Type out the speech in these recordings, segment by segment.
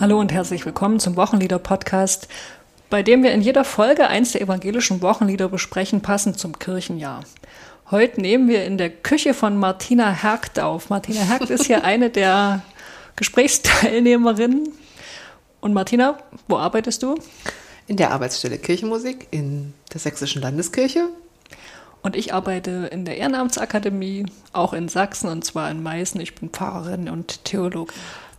Hallo und herzlich willkommen zum Wochenlieder-Podcast, bei dem wir in jeder Folge eins der evangelischen Wochenlieder besprechen, passend zum Kirchenjahr. Heute nehmen wir in der Küche von Martina Hergt auf. Martina Hergt ist hier eine der Gesprächsteilnehmerinnen. Und Martina, wo arbeitest du? In der Arbeitsstelle Kirchenmusik in der Sächsischen Landeskirche. Und ich arbeite in der Ehrenamtsakademie, auch in Sachsen, und zwar in Meißen. Ich bin Pfarrerin und Theologin.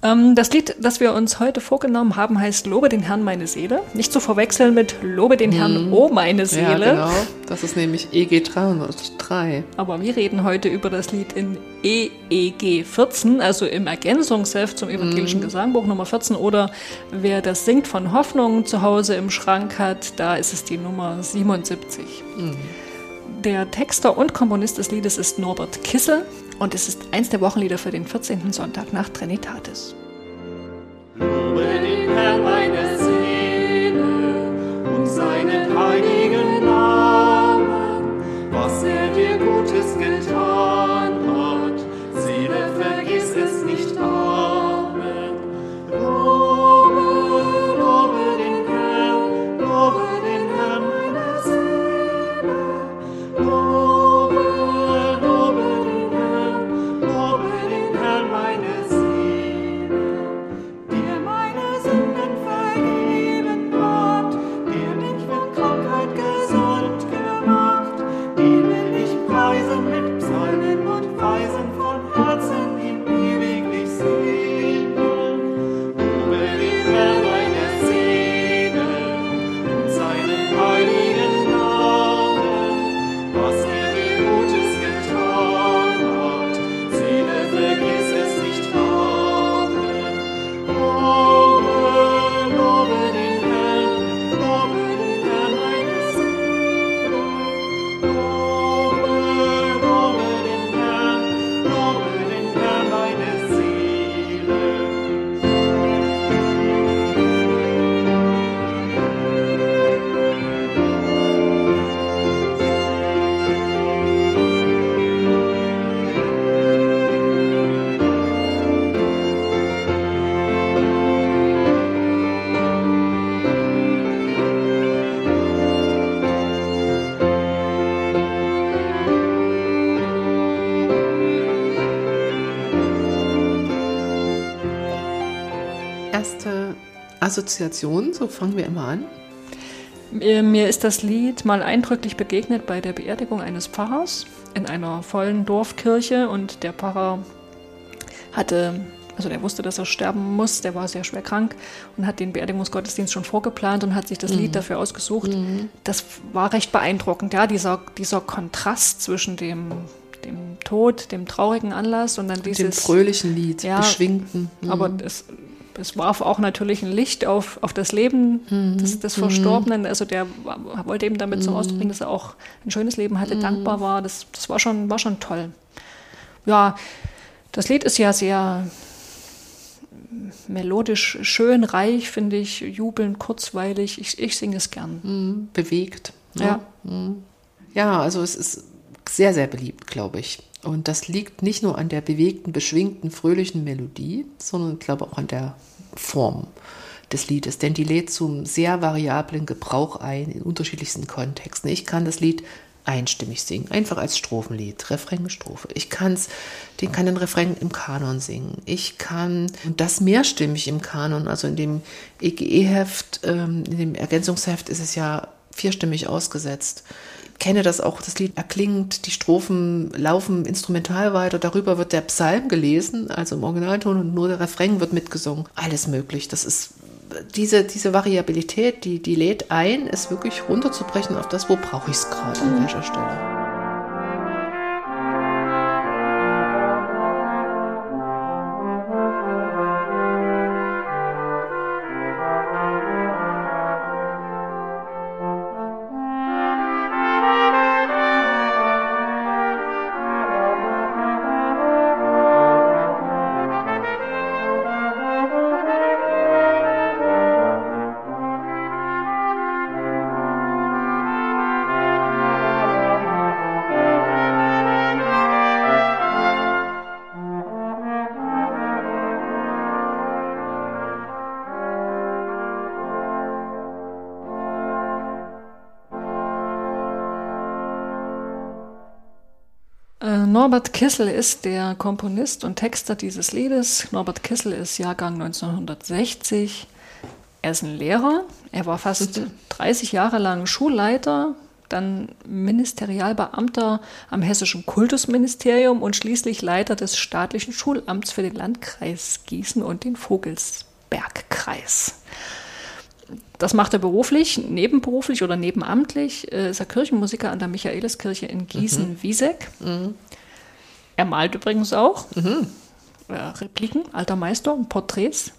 Ähm, das Lied, das wir uns heute vorgenommen haben, heißt Lobe den Herrn meine Seele. Nicht zu verwechseln mit Lobe den Herrn mhm. oh meine Seele. Ja, genau. Das ist nämlich EG 303. Aber wir reden heute über das Lied in EEG 14, also im Ergänzungsheft zum evangelischen mhm. Gesangbuch Nummer 14. Oder wer das singt von Hoffnung zu Hause im Schrank hat, da ist es die Nummer 77. Mhm. Der Texter und Komponist des Liedes ist Norbert Kissel und es ist eins der Wochenlieder für den 14. Sonntag nach Trinitatis. Lobe den Herrn meine Assoziation, so fangen wir immer an. Mir ist das Lied mal eindrücklich begegnet bei der Beerdigung eines Pfarrers in einer vollen Dorfkirche und der Pfarrer hatte, also der wusste, dass er sterben muss, der war sehr schwer krank und hat den Beerdigungsgottesdienst schon vorgeplant und hat sich das Lied dafür ausgesucht. Das war recht beeindruckend, ja, dieser, dieser Kontrast zwischen dem, dem Tod, dem traurigen Anlass und dann Mit dem dieses fröhlichen Lied, Ja, beschwingten. Mhm. aber es, es warf auch natürlich ein Licht auf, auf das Leben Mhm. des, des Verstorbenen. Also der wollte eben damit zum Ausdruck bringen, dass er auch ein schönes Leben hatte, Mhm. dankbar war. Das, das war, schon, war schon toll. Ja, das Lied ist ja sehr melodisch schön, reich, finde ich, jubelnd, kurzweilig. Ich, ich singe es gern. Mhm. bewegt. ne? Ja. Mhm. Ja, also es ist sehr, sehr beliebt, glaube ich. Und das liegt nicht nur an der bewegten, beschwingten, fröhlichen Melodie, sondern ich glaube auch an der Form des Liedes. Denn die lädt zum sehr variablen Gebrauch ein in unterschiedlichsten Kontexten. Ich kann das Lied einstimmig singen, einfach als Strophenlied, Refrain, Strophe. Ich kann's, den kann den Refrain im Kanon singen. Ich kann das mehrstimmig im Kanon, also in dem EGE-Heft, ähm, in dem Ergänzungsheft ist es ja vierstimmig ausgesetzt. Ich kenne das auch, das Lied erklingt, die Strophen laufen instrumental weiter, darüber wird der Psalm gelesen, also im Originalton und nur der Refrain wird mitgesungen. Alles möglich. Das ist diese, diese Variabilität, die, die lädt ein, es wirklich runterzubrechen auf das, wo brauche ich es gerade, an welcher Stelle. Norbert Kissel ist der Komponist und Texter dieses Liedes. Norbert Kissel ist Jahrgang 1960. Er ist ein Lehrer. Er war fast 30 Jahre lang Schulleiter, dann Ministerialbeamter am Hessischen Kultusministerium und schließlich Leiter des staatlichen Schulamts für den Landkreis Gießen und den Vogelsbergkreis. Das macht er beruflich, nebenberuflich oder nebenamtlich. Ist er Kirchenmusiker an der Michaeliskirche in Gießen-Wieseck. Er malt übrigens auch äh, Repliken, alter Meister und Porträts.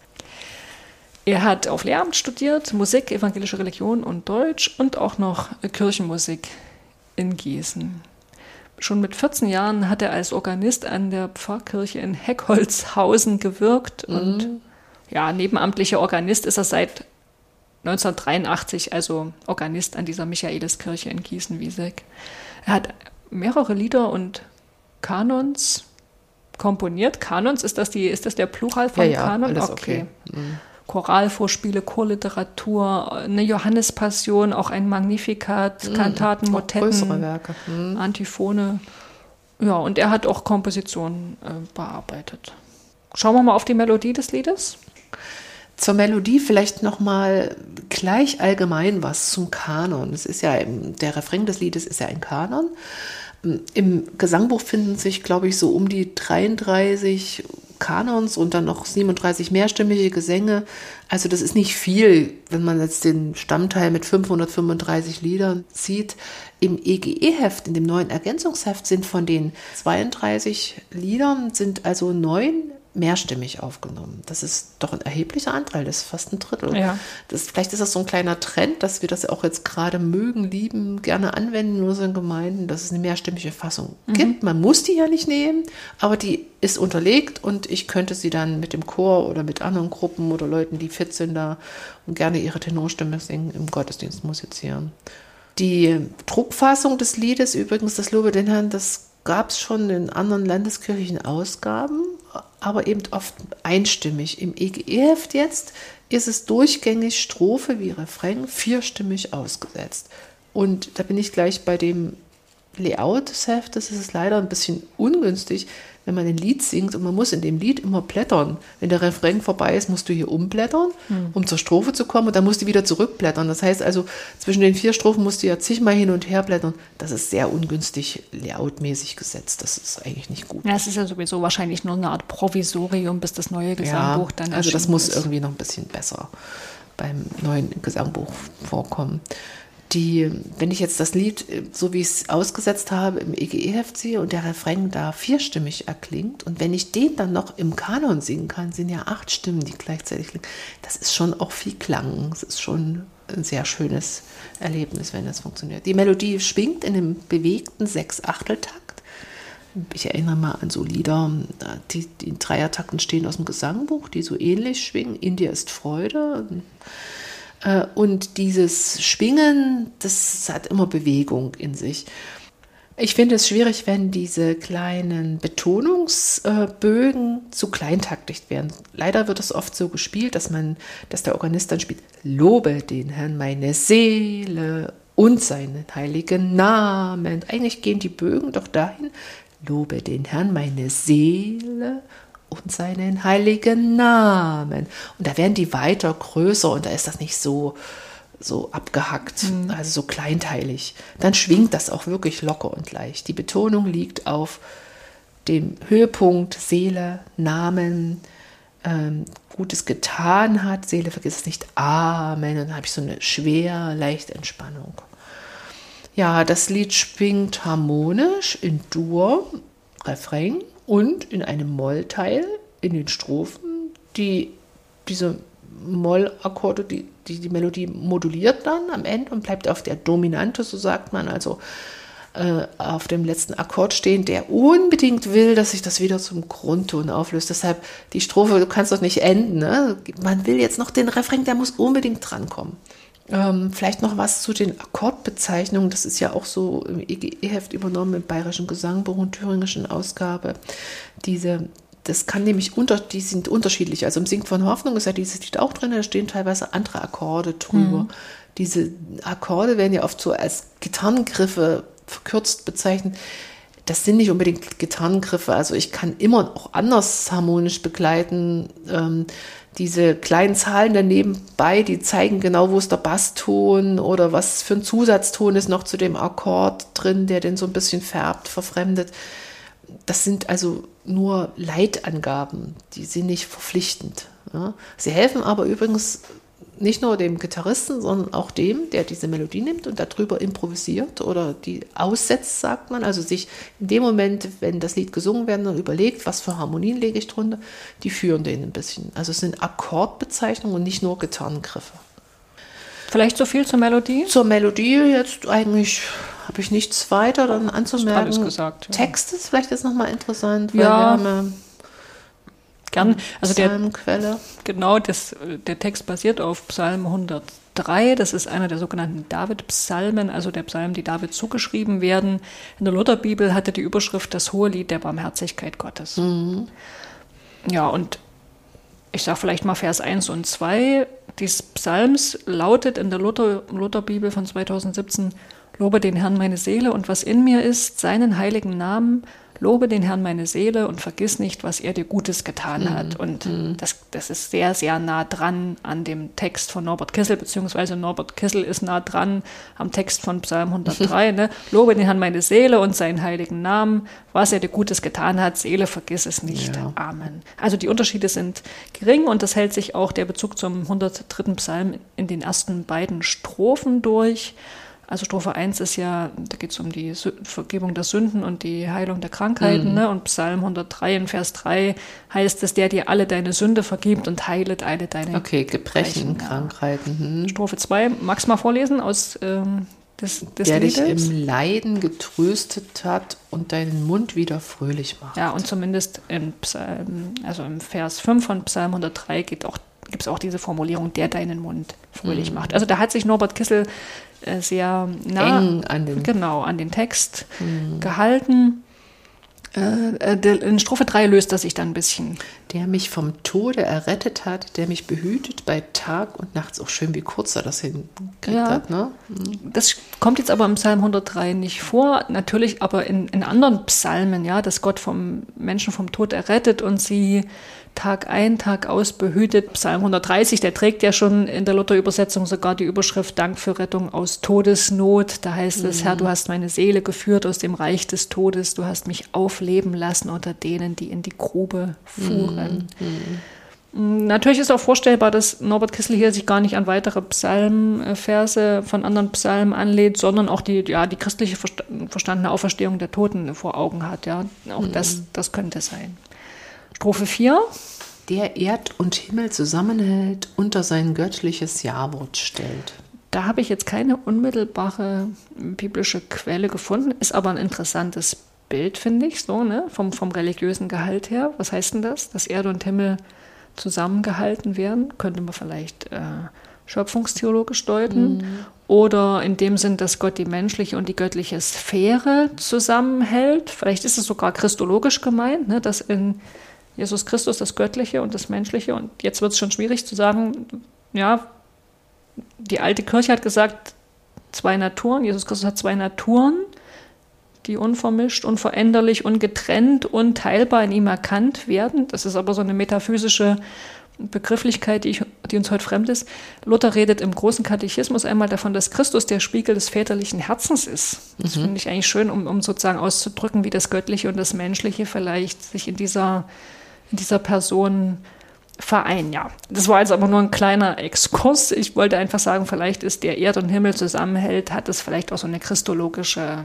Er hat auf Lehramt studiert, Musik, evangelische Religion und Deutsch und auch noch Kirchenmusik in Gießen. Schon mit 14 Jahren hat er als Organist an der Pfarrkirche in Heckholzhausen gewirkt und ja, nebenamtlicher Organist ist er seit 1983, also Organist an dieser Michaeliskirche in Gießen-Wieseck. Er hat mehrere Lieder und Kanons komponiert. Kanons, ist das, die, ist das der Plural von Ja, ja, Kanon? alles okay. Mhm. Choralvorspiele, Chorliteratur, eine Johannespassion, auch ein Magnificat, Kantaten, Auch Motetten, größere Werke. Mhm. Antiphone. Ja, und er hat auch Kompositionen äh, bearbeitet. Schauen wir mal auf die Melodie des Liedes. Zur Melodie vielleicht noch mal gleich allgemein was zum Kanon. Es ist ja der Refrain des Liedes ist ja ein Kanon. Im Gesangbuch finden sich, glaube ich, so um die 33 Kanons und dann noch 37 mehrstimmige Gesänge. Also das ist nicht viel, wenn man jetzt den Stammteil mit 535 Liedern sieht. Im EGE-Heft, in dem neuen Ergänzungsheft, sind von den 32 Liedern sind also neun mehrstimmig aufgenommen. Das ist doch ein erheblicher Anteil, das ist fast ein Drittel. Ja. Das, vielleicht ist das so ein kleiner Trend, dass wir das auch jetzt gerade mögen, lieben, gerne anwenden in unseren Gemeinden, dass es eine mehrstimmige Fassung gibt. Man muss die ja nicht nehmen, aber die ist unterlegt und ich könnte sie dann mit dem Chor oder mit anderen Gruppen oder Leuten, die fit sind da und gerne ihre Tenorstimme singen, im Gottesdienst musizieren. Die Druckfassung des Liedes, übrigens, das Lobe den Herrn, das gab es schon in anderen landeskirchlichen Ausgaben, aber eben oft einstimmig. Im EGE-Heft jetzt ist es durchgängig Strophe wie Refrain vierstimmig ausgesetzt. Und da bin ich gleich bei dem Layout des Heftes. Es ist leider ein bisschen ungünstig, wenn man ein Lied singt und man muss in dem Lied immer blättern. Wenn der Refrain vorbei ist, musst du hier umblättern, um zur Strophe zu kommen und dann musst du wieder zurückblättern. Das heißt also, zwischen den vier Strophen musst du ja zigmal hin und her blättern. Das ist sehr ungünstig layoutmäßig gesetzt. Das ist eigentlich nicht gut. Ja, es ist ja sowieso wahrscheinlich nur eine Art Provisorium, bis das neue Gesangbuch dann also das muss ist. irgendwie noch ein bisschen besser beim neuen Gesangbuch vorkommen. Die, wenn ich jetzt das Lied, äh, so wie ich es ausgesetzt habe, im EGE-Heft sehe und der Refrain da vierstimmig erklingt und wenn ich den dann noch im Kanon singen kann, sind ja acht Stimmen, die gleichzeitig klingen. Das ist schon auch viel Klang. Es ist schon ein sehr schönes Erlebnis, wenn das funktioniert. Die Melodie schwingt in einem bewegten Sechs-Achtel-Takt. Ich erinnere mal an so Lieder, die, die in Dreiertakten stehen aus dem Gesangbuch, die so ähnlich schwingen. In dir ist Freude. Äh, Und dieses Schwingen, das hat immer Bewegung in sich. Ich finde es schwierig, wenn diese kleinen Betonungsbögen zu kleintaktig werden. Leider wird es oft so gespielt, dass man, dass der Organist dann spielt, lobe den Herrn meine Seele und seinen heiligen Namen. Eigentlich gehen die Bögen doch dahin, lobe den Herrn meine Seele und seinen heiligen Namen. Und da werden die weiter größer und da ist das nicht so, so abgehackt, also so kleinteilig. Dann schwingt das auch wirklich locker und leicht. Die Betonung liegt auf dem Höhepunkt Seele, Namen, ähm, Gutes getan hat. Seele vergiss es nicht. Amen. Und dann habe ich so eine schwer, leichte Entspannung. Ja, das Lied schwingt harmonisch in Dur, Refrain und in einem Mollteil in den Strophen, die diese Mollakkorde, die, die die Melodie moduliert dann am Ende und bleibt auf der Dominante, so sagt man, also äh, auf dem letzten Akkord stehen, der unbedingt will, dass sich das wieder zum Grundton auflöst. Deshalb die Strophe, du kannst doch nicht enden. Ne? Man will jetzt noch den Refrain, der muss unbedingt drankommen. Ähm, vielleicht noch was zu den Akkordbezeichnungen. Das ist ja auch so im EGE-Heft übernommen, im Bayerischen Gesangbuch und Thüringischen Ausgabe. Diese, das kann nämlich unter, die sind unterschiedlich. Also im Sing von Hoffnung ist ja dieses Lied auch drin, da stehen teilweise andere Akkorde drüber. Diese Akkorde werden ja oft so als Gitarrengriffe verkürzt bezeichnet. das sind nicht unbedingt Gitarrengriffe. Also ich kann immer auch anders harmonisch begleiten. Ähm, diese kleinen Zahlen daneben bei, die zeigen genau, wo ist der Basston oder was für ein Zusatzton ist noch zu dem Akkord drin, der den so ein bisschen färbt, verfremdet. Das sind also nur Leitangaben, die sind nicht verpflichtend. Ja. Sie helfen aber übrigens nicht nur dem Gitarristen, sondern auch dem, der diese Melodie nimmt und darüber improvisiert oder die aussetzt, sagt man. Also sich in dem Moment, wenn das Lied gesungen werden, dann überlegt, was für Harmonien lege ich drunter, die führen den ein bisschen. Also es sind Akkordbezeichnungen und nicht nur Gitarrengriffe. Vielleicht so viel zur Melodie? Zur Melodie jetzt eigentlich habe ich nichts weiter dann anzumerken. alles gesagt, ja. Text ist vielleicht jetzt nochmal interessant, weil Ja. wir haben ja Gern. Also der, Psalmquelle. genau, das, der Text basiert auf Psalm 103. Das ist einer der sogenannten David-Psalmen, also der Psalmen, die David zugeschrieben werden. In der Lutherbibel hatte die Überschrift das hohe Lied der Barmherzigkeit Gottes. Ja, und ich sage vielleicht mal Vers 1 und 2 dieses Psalms lautet in der Luther, Lutherbibel von 2017, Lobe den Herrn meine Seele und was in mir ist, seinen heiligen Namen, lobe den Herrn meine Seele und vergiss nicht, was er dir Gutes getan hat. Und das, das ist sehr, sehr nah dran an dem Text von Norbert Kissel, beziehungsweise Norbert Kissel ist nah dran am Text von Psalm 103. ne? Lobe den Herrn meine Seele und seinen heiligen Namen, was er dir Gutes getan hat, Seele, vergiss es nicht. Ja. Amen. Also die Unterschiede sind gering und das hält sich auch der Bezug zum 103. Psalm in den ersten beiden Strophen durch. Also Strophe 1 ist ja, da geht es um die Vergebung der Sünden und die Heilung der Krankheiten. Ne? Und Psalm 103 in Vers 3 heißt es, der dir alle deine Sünde vergibt und heilet alle deine Okay, Gebrechen, Gebrechen. Krankheiten. Hm. Strophe 2. Magst du mal vorlesen aus ähm, des, des der dich Liedes? im Leiden getröstet hat und deinen Mund wieder fröhlich macht. Ja, und zumindest im Psalm, also im Vers 5 von Psalm 103 geht auch, gibt es auch diese Formulierung, der deinen Mund fröhlich Mhm. macht. Also da hat sich Norbert Kissel äh, sehr nah Eng an den- Mhm. genau, an den Text gehalten. Äh, äh, der- in Strophe 3 löst er sich dann ein bisschen. Der mich vom Tode errettet hat, der mich behütet bei Tag und Nacht. Ist Auch schön, wie kurz er das hingekriegt Ja. hat. Ne? Das kommt jetzt aber im Psalm 103 nicht vor, natürlich aber in, in anderen Psalmen, ja, dass Gott vom Menschen vom Tod errettet und sie Tag ein, Tag aus behütet. Psalm 130, der trägt ja schon in der Luther-Übersetzung sogar die Überschrift Dank für Rettung aus Todesnot. Da heißt es, Herr, du hast meine Seele geführt aus dem Reich des Todes, du hast mich aufleben lassen unter denen, die in die Grube fuhren. Natürlich ist auch vorstellbar, dass Norbert Kissel hier sich gar nicht an weitere Psalmverse von anderen Psalmen anlehnt, sondern auch die, ja, die christliche versta- verstandene Auferstehung der Toten vor Augen hat. Ja. Auch das, das könnte sein. Strophe 4. Der Erd und Himmel zusammenhält, unter sein göttliches Jawort stellt. Da habe ich jetzt keine unmittelbare biblische Quelle gefunden, ist aber ein interessantes Bild, finde ich, so, ne? vom, vom religiösen Gehalt her. Was heißt denn das? Dass Erde und Himmel zusammengehalten werden? Könnte man vielleicht äh, schöpfungstheologisch deuten. Oder in dem Sinn, dass Gott die menschliche und die göttliche Sphäre zusammenhält. Vielleicht ist es sogar christologisch gemeint, ne? dass in Jesus Christus das Göttliche und das Menschliche, und jetzt wird es schon schwierig zu sagen, ja, die alte Kirche hat gesagt, zwei Naturen. Jesus Christus hat zwei Naturen, die unvermischt, unveränderlich, ungetrennt, unteilbar in ihm erkannt werden. Das ist aber so eine metaphysische Begrifflichkeit, die, ich, die uns heute fremd ist. Luther redet im großen Katechismus einmal davon, dass Christus der Spiegel des väterlichen Herzens ist. Das finde ich eigentlich schön, um, um sozusagen auszudrücken, wie das Göttliche und das Menschliche vielleicht sich in dieser, dieser Person vereinen. Ja, das war jetzt aber nur ein kleiner Exkurs. Ich wollte einfach sagen, vielleicht ist der Erd und Himmel zusammenhält, hat es vielleicht auch so eine christologische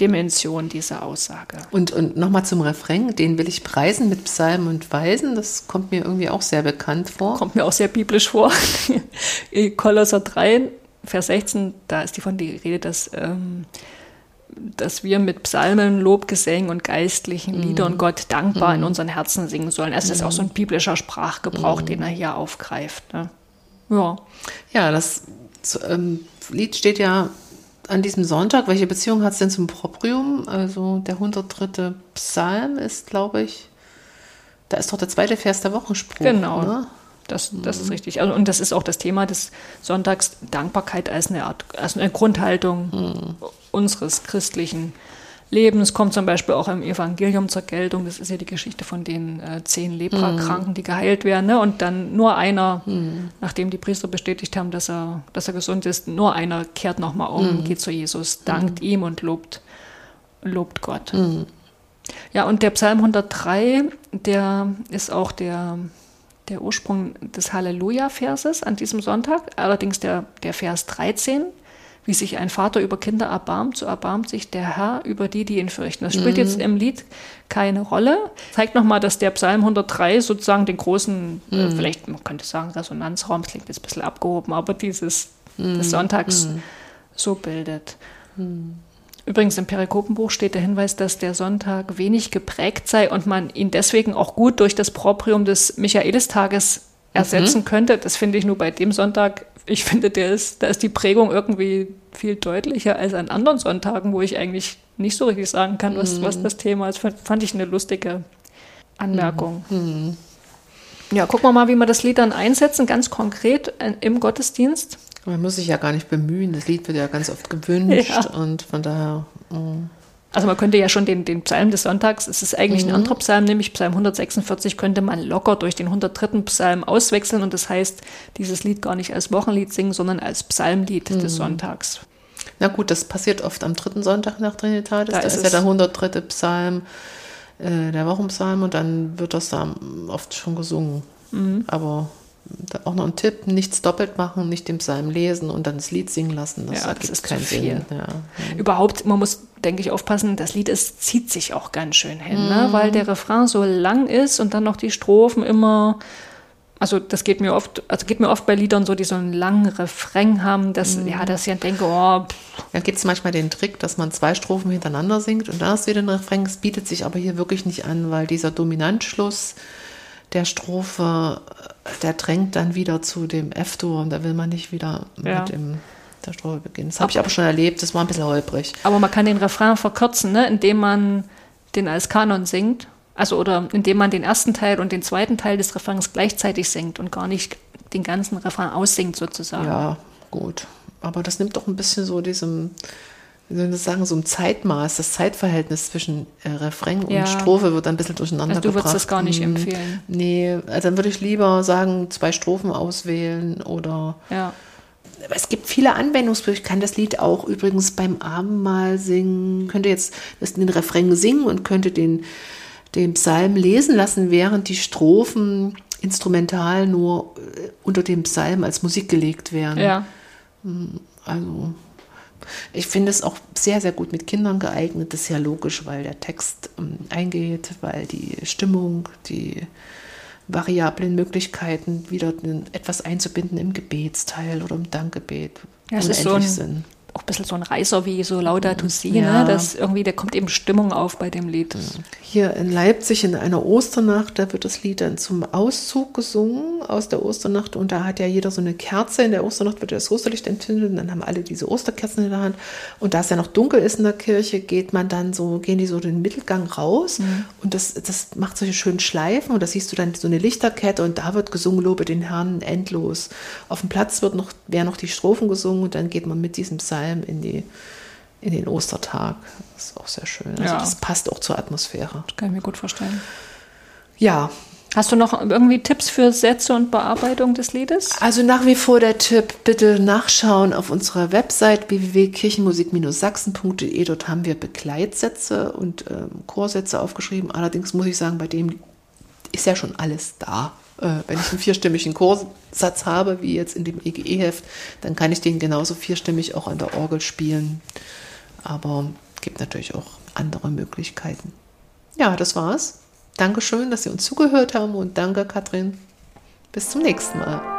Dimension, diese Aussage. Und, und nochmal zum Refrain, den will ich preisen mit Psalmen und Weisen. Das kommt mir irgendwie auch sehr bekannt vor. Kommt mir auch sehr biblisch vor. Kolosser 3, Vers 16, da ist die von die Rede, dass, ähm, dass wir mit Psalmen, Lobgesängen und geistlichen Liedern Gott dankbar in unseren Herzen singen sollen. Also das ist auch so ein biblischer Sprachgebrauch, den er hier aufgreift. Ne? Ja. Ja, das ähm, Lied steht ja an diesem Sonntag. Welche Beziehung hat es denn zum Proprium? Also der 103. Psalm ist, glaube ich, da ist doch der zweite Vers der Wochenspruch. Genau. Ne? Das, das ist richtig. Also, und das ist auch das Thema des Sonntags, Dankbarkeit als eine Art, als eine Grundhaltung unseres christlichen Lebens kommt zum Beispiel auch im Evangelium zur Geltung. Das ist ja die Geschichte von den äh, zehn Leprakranken, die geheilt werden. Ne? Und dann nur einer, nachdem die Priester bestätigt haben, dass er, dass er gesund ist, nur einer kehrt nochmal um, geht zu Jesus, dankt ihm und lobt, lobt Gott. Ja, und der Psalm 103, der ist auch der, der Ursprung des Halleluja-Verses an diesem Sonntag. Allerdings der, der Vers 13. Wie sich ein Vater über Kinder erbarmt, so erbarmt sich der Herr über die, die ihn fürchten. Das spielt jetzt im Lied keine Rolle. Zeigt nochmal, dass der Psalm 103 sozusagen den großen, äh, vielleicht man könnte sagen Resonanzraum, das klingt jetzt ein bisschen abgehoben, aber dieses des Sonntags so bildet. Übrigens im Perikopenbuch steht der Hinweis, dass der Sonntag wenig geprägt sei und man ihn deswegen auch gut durch das Proprium des Michaelistages ersetzen könnte. Das finde ich nur bei dem Sonntag. Ich finde, der ist, da ist die Prägung irgendwie viel deutlicher als an anderen Sonntagen, wo ich eigentlich nicht so richtig sagen kann, was, was das Thema ist. Fand, fand ich eine lustige Anmerkung. Ja, gucken wir mal, wie wir das Lied dann einsetzen, ganz konkret äh, im Gottesdienst. Man muss sich ja gar nicht bemühen. Das Lied wird ja ganz oft gewünscht Ja. und von daher. mm. Also man könnte ja schon den, den Psalm des Sonntags, es ist eigentlich Mhm. ein anderer Psalm, nämlich Psalm 146, könnte man locker durch den 103. Psalm auswechseln und das heißt, dieses Lied gar nicht als Wochenlied singen, sondern als Psalmlied Mhm. des Sonntags. Na gut, das passiert oft am dritten Sonntag nach Trinitatis. Da Da, ist ist, ja der 103. Psalm, äh, der Wochenpsalm und dann wird das da oft schon gesungen. Mhm. Aber da auch noch ein Tipp, nichts doppelt machen, nicht den Psalm lesen und dann das Lied singen lassen. Das Ja, das ist keinen viel. Sinn. Ja. Überhaupt, man muss, denke ich, aufpassen, das Lied ist, zieht sich auch ganz schön hin, Mhm. ne? weil der Refrain so lang ist und dann noch die Strophen immer, also das geht mir oft, also geht mir oft bei Liedern so, die so einen langen Refrain haben, dass, Mhm. ja, dass ich dann denke, oh, pff, Da gibt es manchmal den Trick, dass man zwei Strophen hintereinander singt und dann hast du wieder den Refrain. Es bietet sich aber hier wirklich nicht an, weil dieser Dominantschluss der Strophe, äh, der drängt dann wieder zu dem F-Dur und da will man nicht wieder Ja. mit dem, der Strophe beginnen. Das habe ich aber schon erlebt, das war ein bisschen holprig. Aber man kann den Refrain verkürzen, ne? indem man den als Kanon singt. Also oder indem man den ersten Teil und den zweiten Teil des Refrains gleichzeitig singt und gar nicht den ganzen Refrain aussingt sozusagen. Ja, gut. Aber das nimmt doch ein bisschen so diesem, wie soll ich das sagen, so ein Zeitmaß, das Zeitverhältnis zwischen äh, Refrain und Ja. Strophe wird ein bisschen durcheinander Also du würdest gebracht. das gar nicht Hm. empfehlen. Nee, also dann würde ich lieber sagen, zwei Strophen auswählen oder Ja. Es gibt viele Anwendungsbereiche. Ich kann das Lied auch übrigens beim Abendmahl singen. Könnte jetzt das, den Refrain singen und könnte den, den Psalm lesen lassen, während die Strophen instrumental nur äh, unter dem Psalm als Musik gelegt werden. ja. Also ich finde es auch sehr, sehr gut mit Kindern geeignet. Das ist ja logisch, weil der Text ähm, eingeht, weil die Stimmung, die variablen Möglichkeiten, wieder etwas einzubinden im Gebetsteil oder im Dankgebet Ja, es ist so unendlich ein- sind. Auch ein bisschen so ein Reißer wie so Laudato Si, Ja. ne? Das irgendwie, da kommt eben Stimmung auf bei dem Lied. Hier in Leipzig in einer Osternacht, da wird das Lied dann zum Auszug gesungen aus der Osternacht und da hat ja jeder so eine Kerze. In der Osternacht wird das Osterlicht entzündet und dann haben alle diese Osterkerzen in der Hand. Und da es ja noch dunkel ist in der Kirche, geht man dann so, gehen die so den Mittelgang raus und das, das macht solche schönen Schleifen und da siehst du dann so eine Lichterkette und da wird gesungen, lobe den Herrn endlos. Auf dem Platz wird noch, werden noch die Strophen gesungen und dann geht man mit diesem Psalm in die in den Ostertag. Das ist auch sehr schön. Also Ja. das passt auch zur Atmosphäre. Kann ich mir gut vorstellen. Ja, Hast du noch irgendwie Tipps für Sätze und Bearbeitung des Liedes? also nach wie vor der Tipp, bitte nachschauen auf unserer Website www.kirchenmusik-sachsen.de. Dort haben wir Begleitsätze und ähm, Chorsätze aufgeschrieben. Allerdings muss ich sagen, bei dem ist ja schon alles da. Äh, wenn ich einen vierstimmigen Chorsatz habe, wie jetzt in dem EGE-Heft, dann kann ich den genauso vierstimmig auch an der Orgel spielen. Aber es gibt natürlich auch andere Möglichkeiten. Ja, das war's. Dankeschön, dass Sie uns zugehört haben und danke, Katrin. Bis zum nächsten Mal.